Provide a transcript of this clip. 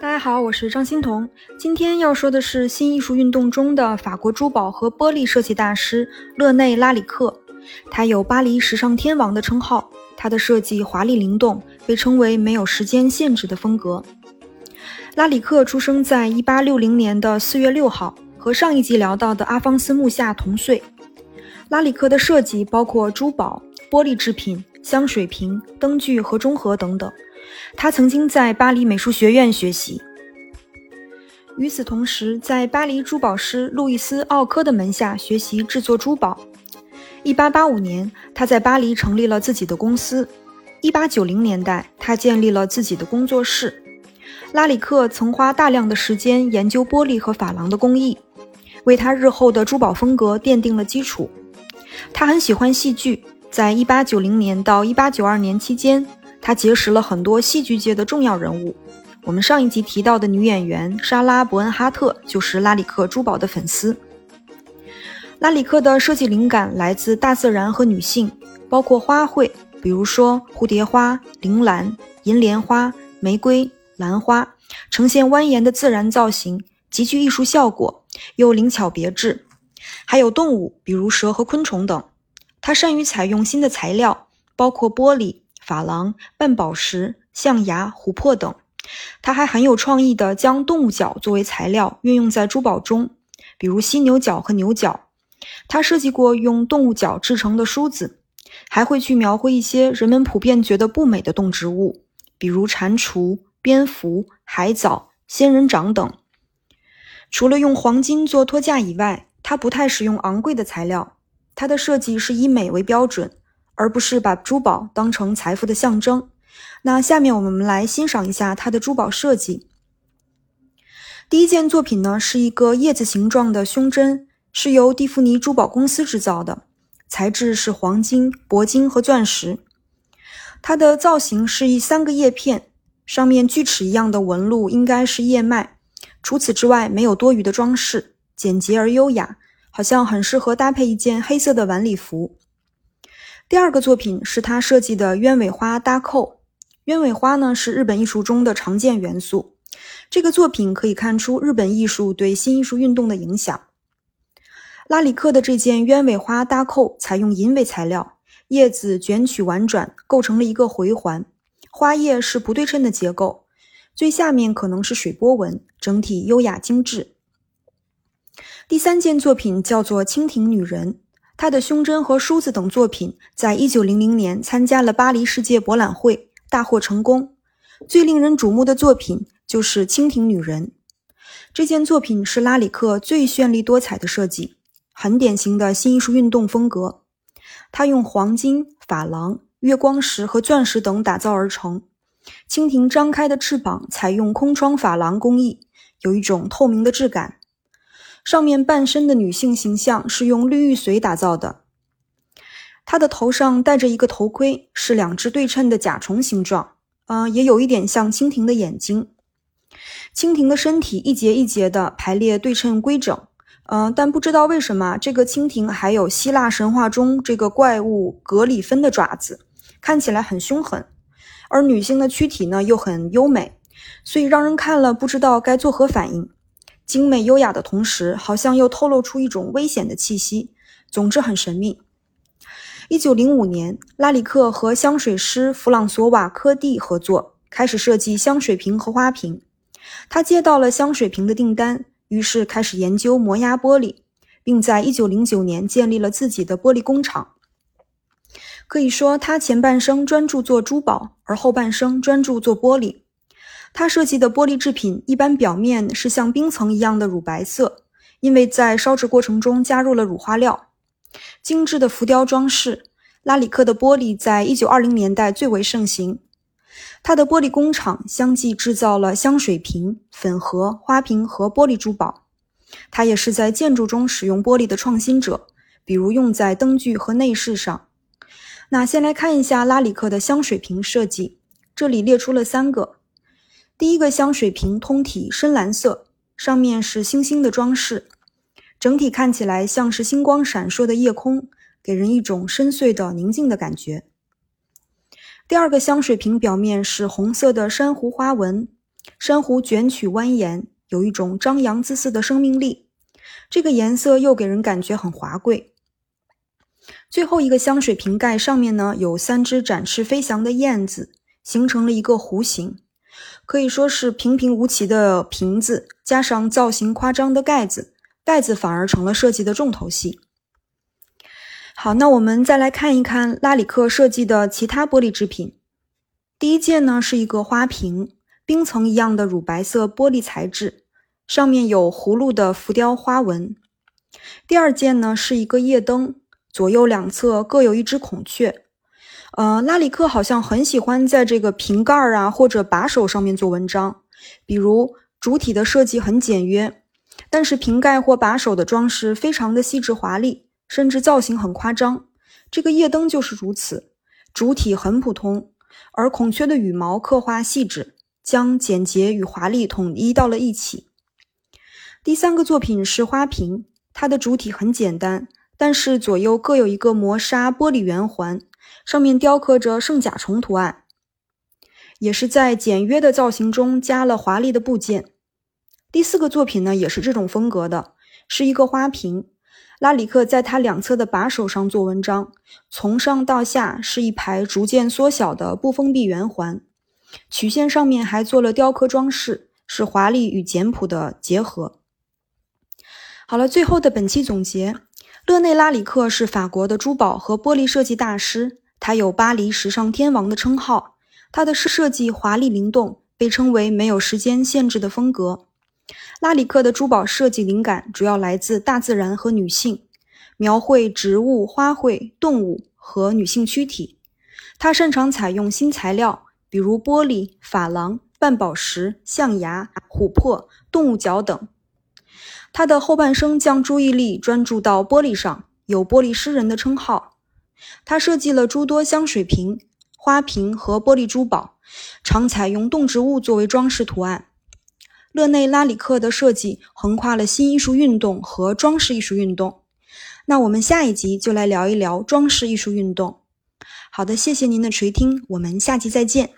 大家好，我是张欣彤。今天要说的是新艺术运动中的法国珠宝和玻璃设计大师勒内·拉里克。他有“巴黎时尚天王”的称号，他的设计华丽灵动，被称为没有时间限制的风格。拉里克出生在1860年的4月6号，和上一集聊到的阿方斯·穆夏同岁。拉里克的设计包括珠宝、玻璃制品、香水瓶、灯具和中盒等等。他曾经在巴黎美术学院学习。与此同时，在巴黎珠宝师路易斯·奥科的门下学习制作珠宝。1885年，他在巴黎成立了自己的公司。1890年代，他建立了自己的工作室。拉里克曾花大量的时间研究玻璃和珐琅的工艺，为他日后的珠宝风格奠定了基础。他很喜欢戏剧，在1890年到1892年期间，他结识了很多戏剧界的重要人物。我们上一集提到的女演员莎拉·伯恩哈特就是拉里克珠宝的粉丝。拉里克的设计灵感来自大自然和女性，包括花卉，比如说蝴蝶花、铃兰、银莲花、玫瑰、兰花，呈现蜿蜒的自然造型，极具艺术效果，又灵巧别致。还有动物，比如蛇和昆虫等。他善于采用新的材料，包括玻璃、珐琅、半宝石、象牙、琥珀等。他还很有创意地将动物角作为材料运用在珠宝中，比如犀牛角和牛角。他设计过用动物角制成的梳子，还会去描绘一些人们普遍觉得不美的动植物，比如蟾蜍、蝙蝠、海藻、仙人掌等。除了用黄金做托架以外，他不太使用昂贵的材料，他的设计是以美为标准，而不是把珠宝当成财富的象征。那下面我们来欣赏一下他的珠宝设计。第一件作品呢是一个叶子形状的胸针，是由蒂芙尼珠宝公司制造的，材质是黄金、铂金和钻石。它的造型是一三个叶片，上面锯齿一样的纹路应该是叶脉。除此之外，没有多余的装饰。简洁而优雅，好像很适合搭配一件黑色的晚礼服。第二个作品是他设计的鸢尾花搭扣。鸢尾花呢是日本艺术中的常见元素。这个作品可以看出日本艺术对新艺术运动的影响。拉里克的这件鸢尾花搭扣采用银尾材料，叶子卷曲婉转，构成了一个回环。花叶是不对称的结构，最下面可能是水波纹，整体优雅精致。第三件作品叫做《蜻蜓女人》，他的胸针和梳子等作品在一九零零年参加了巴黎世界博览会，大获成功。最令人瞩目的作品就是《蜻蜓女人》。这件作品是拉里克最绚丽多彩的设计，很典型的新艺术运动风格。他用黄金、珐琅、月光石和钻石等打造而成。蜻蜓张开的翅膀采用空窗珐琅工艺，有一种透明的质感。上面半身的女性形象是用绿玉髓打造的，她的头上戴着一个头盔，是两只对称的甲虫形状，嗯，也有一点像蜻蜓的眼睛。蜻蜓的身体一节一节的排列对称规整，嗯，但不知道为什么这个蜻蜓还有希腊神话中这个怪物格里芬的爪子，看起来很凶狠，而女性的躯体呢又很优美，所以让人看了不知道该作何反应。精美优雅的同时，好像又透露出一种危险的气息。总之很神秘。一九零五年，拉里克和香水师弗朗索瓦科蒂合作，开始设计香水瓶和花瓶。他接到了香水瓶的订单，于是开始研究磨压玻璃，并在一九零九年建立了自己的玻璃工厂。可以说，他前半生专注做珠宝，而后半生专注做玻璃。他设计的玻璃制品一般表面是像冰层一样的乳白色，因为在烧制过程中加入了乳化料。精致的浮雕装饰，拉里克的玻璃在一九二零年代最为盛行。他的玻璃工厂相继制造了香水瓶、粉盒、花瓶和玻璃珠宝。他也是在建筑中使用玻璃的创新者，比如用在灯具和内饰上。那先来看一下拉里克的香水瓶设计，这里列出了三个。第一个香水瓶通体深蓝色，上面是星星的装饰，整体看起来像是星光闪烁的夜空，给人一种深邃的宁静的感觉。第二个香水瓶表面是红色的珊瑚花纹，珊瑚卷曲蜿蜒，有一种张扬自似的生命力。这个颜色又给人感觉很华贵。最后一个香水瓶盖上面呢，有三只展翅飞翔的燕子，形成了一个弧形，可以说是平平无奇的瓶子，加上造型夸张的盖子，盖子反而成了设计的重头戏。好，那我们再来看一看拉里克设计的其他玻璃制品。第一件呢是一个花瓶，冰层一样的乳白色玻璃材质，上面有葫芦的浮雕花纹。第二件呢是一个夜灯。左右两侧各有一只孔雀，呃，拉里克好像很喜欢在这个瓶盖啊或者把手上面做文章，比如主体的设计很简约，但是瓶盖或把手的装饰非常的细致华丽，甚至造型很夸张。这个夜灯就是如此，主体很普通，而孔雀的羽毛刻画细致，将简洁与华丽统一到了一起。第三个作品是花瓶，它的主体很简单。但是左右各有一个磨砂玻璃圆环，上面雕刻着圣甲虫图案，也是在简约的造型中加了华丽的部件。第四个作品呢，也是这种风格的，是一个花瓶。拉里克在它两侧的把手上做文章，从上到下是一排逐渐缩小的不封闭圆环，曲线上面还做了雕刻装饰，是华丽与简朴的结合。好了，最后的本期总结。勒内拉里克是法国的珠宝和玻璃设计大师，他有“巴黎时尚天王”的称号。他的设计华丽灵动，被称为没有时间限制的风格。拉里克的珠宝设计灵感主要来自大自然和女性，描绘植物、花卉、动物和女性躯体。他擅长采用新材料，比如玻璃、珐琅、半宝石、象牙、琥珀、动物角等。他的后半生将注意力专注到玻璃上，有“玻璃诗人”的称号。他设计了诸多香水瓶、花瓶和玻璃珠宝，常采用动植物作为装饰图案。勒内拉里克的设计横跨了新艺术运动和装饰艺术运动。那我们下一集就来聊一聊装饰艺术运动。好的，谢谢您的垂听，我们下期再见。